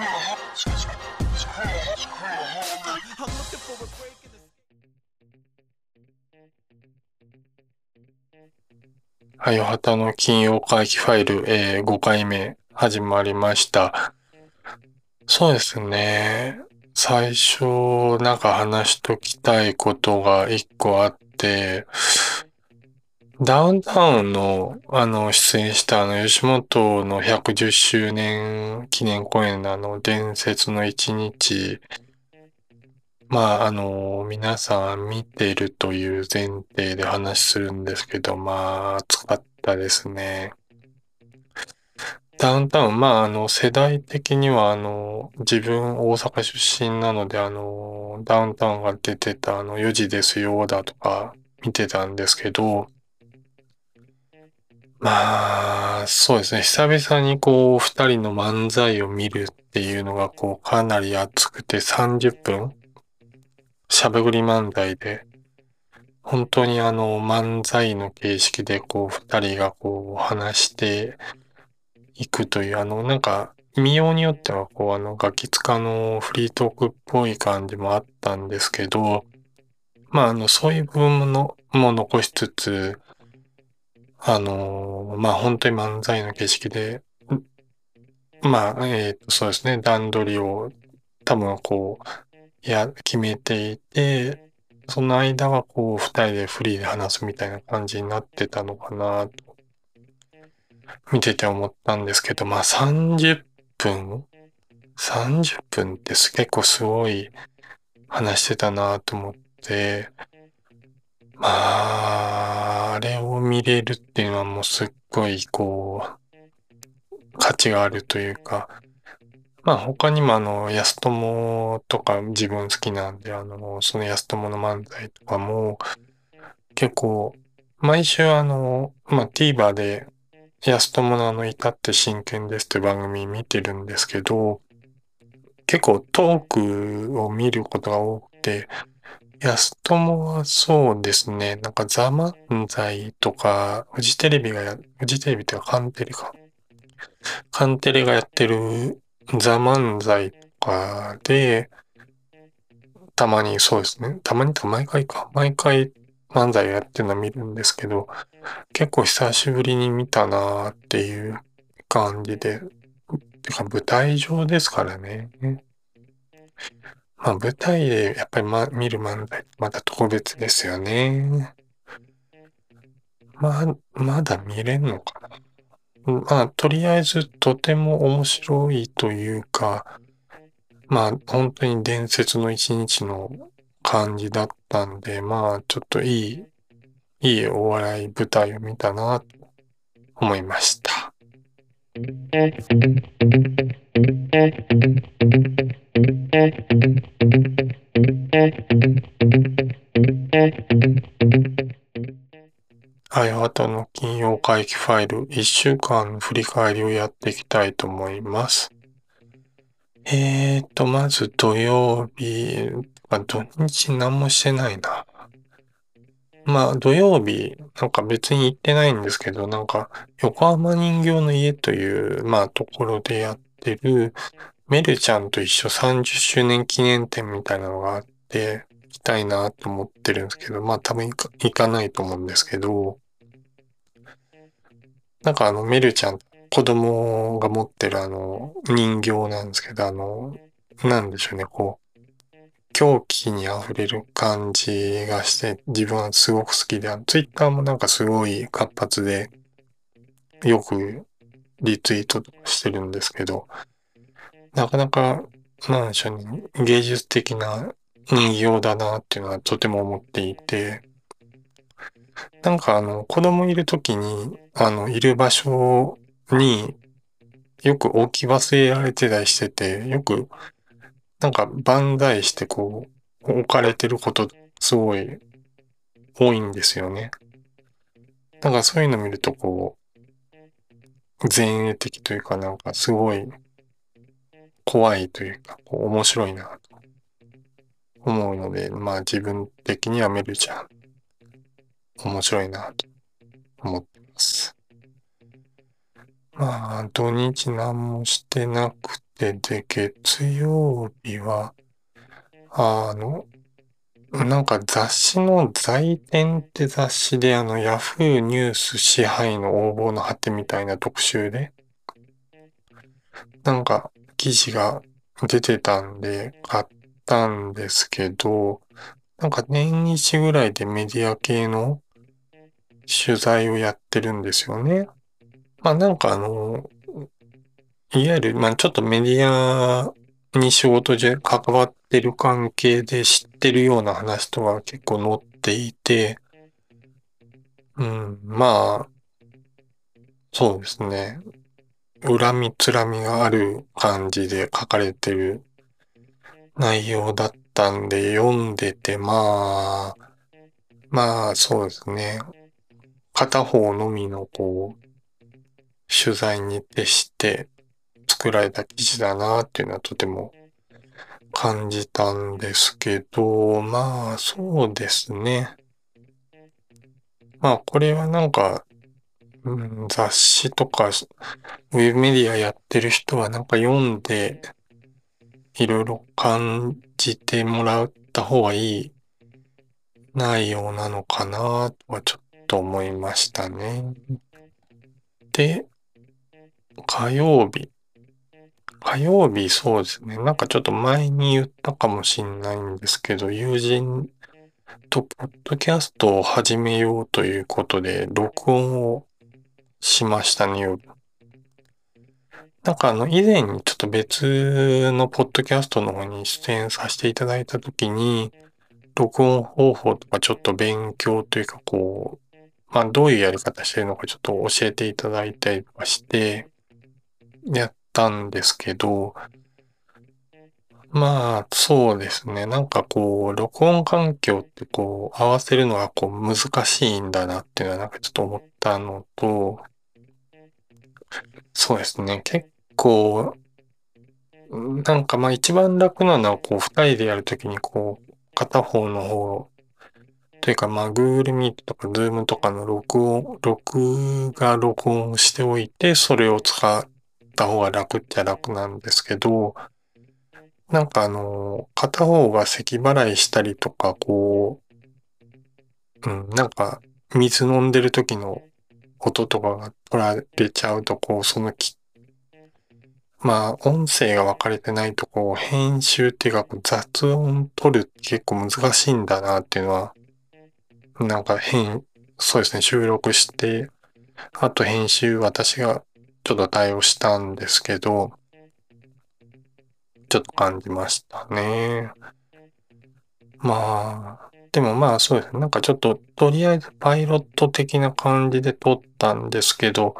はい、おはたの金曜回帰ファイル、えー、5回目始まりました。そうですね。最初、なんか話しときたいことが一個あって、ダウンタウンの、あの、出演したあの、吉本の110周年記念公演のあの、伝説の一日、まあ、あの、皆さん見てるという前提で話するんですけど、まあ、暑かったですね。ダウンタウン、まあ、あの、世代的には、あの、自分大阪出身なので、あの、ダウンタウンが出てた、あの、4時ですよ、だとか見てたんですけど、まあ、そうですね。久々にこう、二人の漫才を見るっていうのが、こう、かなり熱くて30分しゃべくり漫才で、本当にあの、漫才の形式で、こう、二人がこう、話していくという、あの、なんか、見ようによっては、こう、あの、ガキ使のフリートークっぽい感じもあったんですけど、まあ、あの、そういう部分ものも残しつつ、あのまあ、本当に漫才の形式で、まあ、えっ、ー、と、そうですね、段取りを多分こう、や、決めていて、その間はこう、二人でフリーで話すみたいな感じになってたのかなと、見てて思ったんですけど、まあ、30分 ?30 分って結構すごい話してたなと思って、まあ、あれを見れるっていうのはもうすっごい、こう、価値があるというか、まあ他にもあの、安友とか自分好きなんで、あの、その安友の漫才とかも、結構、毎週あの、まあ TVer で安友のあの、至って真剣ですって番組見てるんですけど、結構トークを見ることが多くて、安友はそうですね。なんかザ・漫才とか、フジテレビがや、フジテレビってかカンテレか。カンテレがやってるザ・漫才とかで、たまにそうですね。たまにとか毎回か。毎回漫才をやってるの見るんですけど、結構久しぶりに見たなーっていう感じで。てか舞台上ですからね。まあ舞台でやっぱり、ま、見る漫才また特別ですよね。まあ、まだ見れんのかな。まあ、とりあえずとても面白いというか、まあ、本当に伝説の一日の感じだったんで、まあ、ちょっといい、いいお笑い舞台を見たなと思いました。はい、あとの金曜回帰ファイル、1週間の振り返りをやっていきたいと思います。えーと、まず土曜日、あ土日何もしてないな。まあ、土曜日、なんか別に行ってないんですけど、なんか、横浜人形の家という、まあ、ところでやってる、メルちゃんと一緒30周年記念展みたいなのがあって、行きたいなと思ってるんですけど、まあ多分行かないと思うんですけど、なんかあの、メルちゃん、子供が持ってるあの、人形なんですけど、あの、なんでしょうね、こう、狂気に溢れる感じがして、自分はすごく好きで、ツイッターもなんかすごい活発で、よくリツイートしてるんですけど、なかなか、なんでしょうね、芸術的な人形だなっていうのはとても思っていて、なんかあの、子供いるときに、あの、いる場所によく置き忘れられてたりしてて、よく、なんか万歳してこう、置かれてることすごい多いんですよね。なんかそういうの見るとこう、前衛的というかなんかすごい怖いというか、こう面白いなと思うので、まあ自分的にはメルちゃん、面白いなと思ってます。まあ土日何もしてなくで、で、月曜日は、あの、なんか雑誌の在店って雑誌であの、ヤフーニュース支配の応募の果てみたいな特集で、なんか記事が出てたんで買ったんですけど、なんか年一ぐらいでメディア系の取材をやってるんですよね。まあなんかあの、いわゆる、まあちょっとメディアに仕事で関わってる関係で知ってるような話とか結構載っていて、うん、まあ、そうですね。恨みつらみがある感じで書かれてる内容だったんで読んでて、まあ、まあそうですね。片方のみのこう、取材に徹して作られた記事だなっていうのはとても感じたんですけど、まあそうですね。まあこれはなんか、雑誌とかウェブメディアやってる人はなんか読んでいろいろ感じてもらった方がいい内容なのかなとはちょっと思いましたね。で、火曜日。火曜日そうですね。なんかちょっと前に言ったかもしんないんですけど、友人とポッドキャストを始めようということで、録音をしましたね、夜。なんかあの、以前にちょっと別のポッドキャストの方に出演させていただいたときに、録音方法とかちょっと勉強というかこう、まあどういうやり方してるのかちょっと教えていただいたりとかして、やったんですけど、まあ、そうですね。なんかこう、録音環境ってこう、合わせるのがこう、難しいんだなっていうのはなんかちょっと思ったのと、そうですね。結構、なんかまあ一番楽なのはこう、二人でやるときにこう、片方の方、というかまあ Google Meet とか Zoom とかの録音、録画録音しておいて、それを使った方が楽っちゃ楽なんですけど、なんかあの、片方が咳払いしたりとか、こう、うん、なんか、水飲んでる時の音とかが取られちゃうと、こう、そのき、まあ、音声が分かれてないと、こう、編集っていうか、雑音取るって結構難しいんだなっていうのは、なんか変、そうですね、収録して、あと編集私がちょっと対応したんですけど、ちょっと感じましたね。まあ、でもまあそうですね。なんかちょっと、とりあえずパイロット的な感じで撮ったんですけど、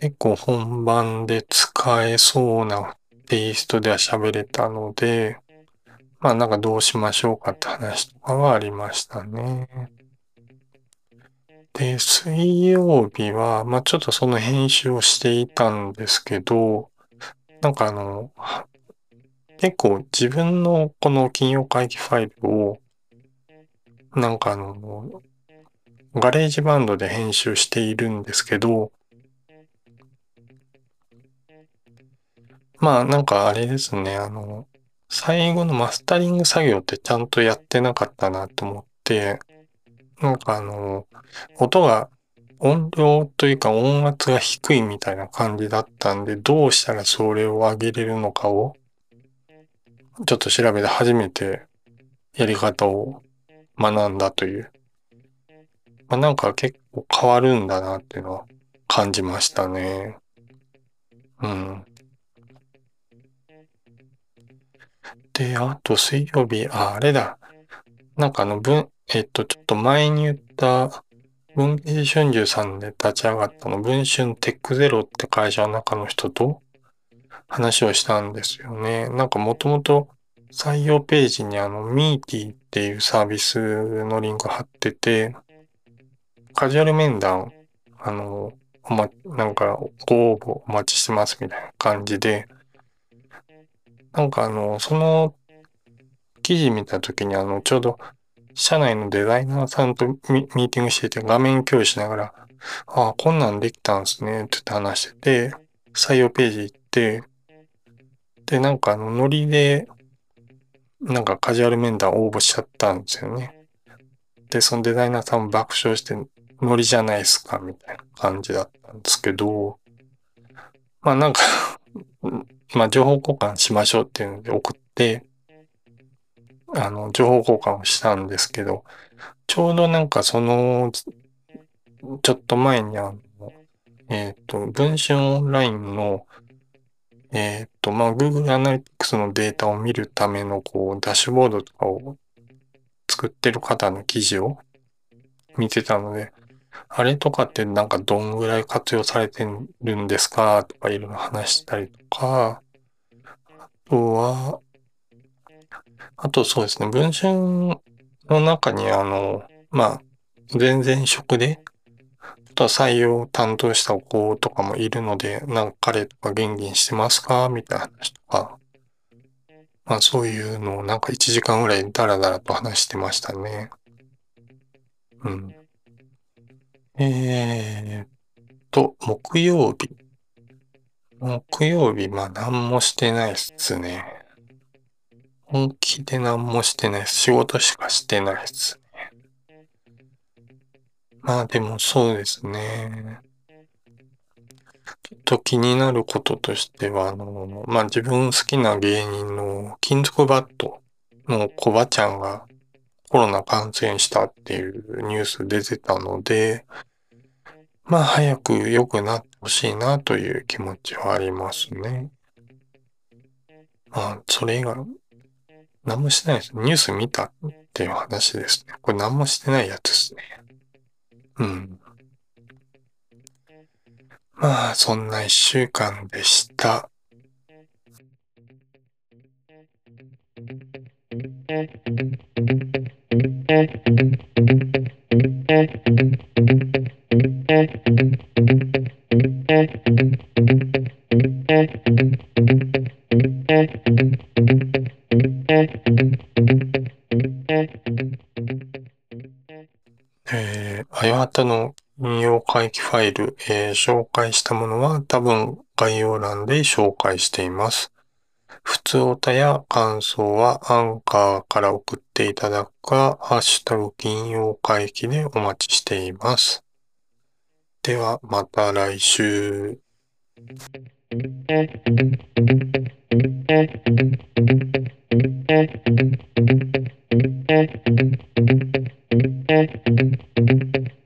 結構本番で使えそうなテイストでは喋れたので、まあなんかどうしましょうかって話とかはありましたね。で、水曜日は、まあちょっとその編集をしていたんですけど、なんかあの、結構自分のこの金曜会議ファイルを、なんかあの、 GarageBand で編集しているんですけど、まあなんかあれですね、あの、最後のマスタリング作業ってちゃんとやってなかったなと思って、なんかあの、音が音量というか音圧が低いみたいな感じだったんで、どうしたらそれを上げれるのかをちょっと調べて初めてやり方を学んだという。まあ、なんか結構変わるんだなっていうのは感じましたね。うん。で、あと水曜日、あ、あれだ。なんかあの文、えっと、ちょっと前に言った文藝春秋さんで立ち上がったの文春テックゼロって会社の中の人と話をしたんですよね。なんかもともと採用ページにあの、ミーティーっていうサービスのリンク貼ってて、カジュアル面談、あの、おま、なんか、ご応募お待ちしてますみたいな感じで、なんかあの、その記事見たときにあの、ちょうど社内のデザイナーさんとミーティングしてて画面共有しながら、ああ、こんなんできたんすねって言って話してて、採用ページ行って、で、なんかあの、ノリで、なんかカジュアル面談応募しちゃったんですよね。で、そのデザイナーさんも爆笑して、ノリじゃないですか、みたいな感じだったんですけど、まあなんか まあ情報交換しましょうっていうので送って、あの、情報交換をしたんですけど、ちょうどなんかその、ちょっと前にあの、えっ、ー、と、文春オンラインの、えっ、と、まあ、Google Analytics のデータを見るための、こう、ダッシュボードとかを作ってる方の記事を見てたので、あれとかってなんかどんぐらい活用されてるんですかとかいろいろ話したりとか、あとは、あとそうですね、文春の中にあの、まあ、全然職で、と採用担当した子とかもいるので、なんか彼とか元気にしてますか？みたいな話とか、まあそういうのをなんか1時間ぐらいダラダラと話してましたね。うん。えーと、木曜日。木曜日、まあ何もしてないっすね。本気で何もしてないっす仕事しかしてないっす。まあでもそうですね。ちょっと気になることとしては、あの、まあ自分好きな芸人の金属バットのコバちゃんがコロナ感染したっていうニュース出てたので、まあ早く良くなってほしいなという気持ちはありますね。まあ、それ以外、何もしてないです。ニュース見たっていう話ですね。これ何もしてないやつ。うん。まあ、そんな一週間でした。ー、あやはたの引用回帰ファイル、えー、紹介したものは多分概要欄で紹介しています。普通おたや感想はアンカーから送っていただくか、ハッシュタグ金曜回帰でお待ちしています。ではまた来週。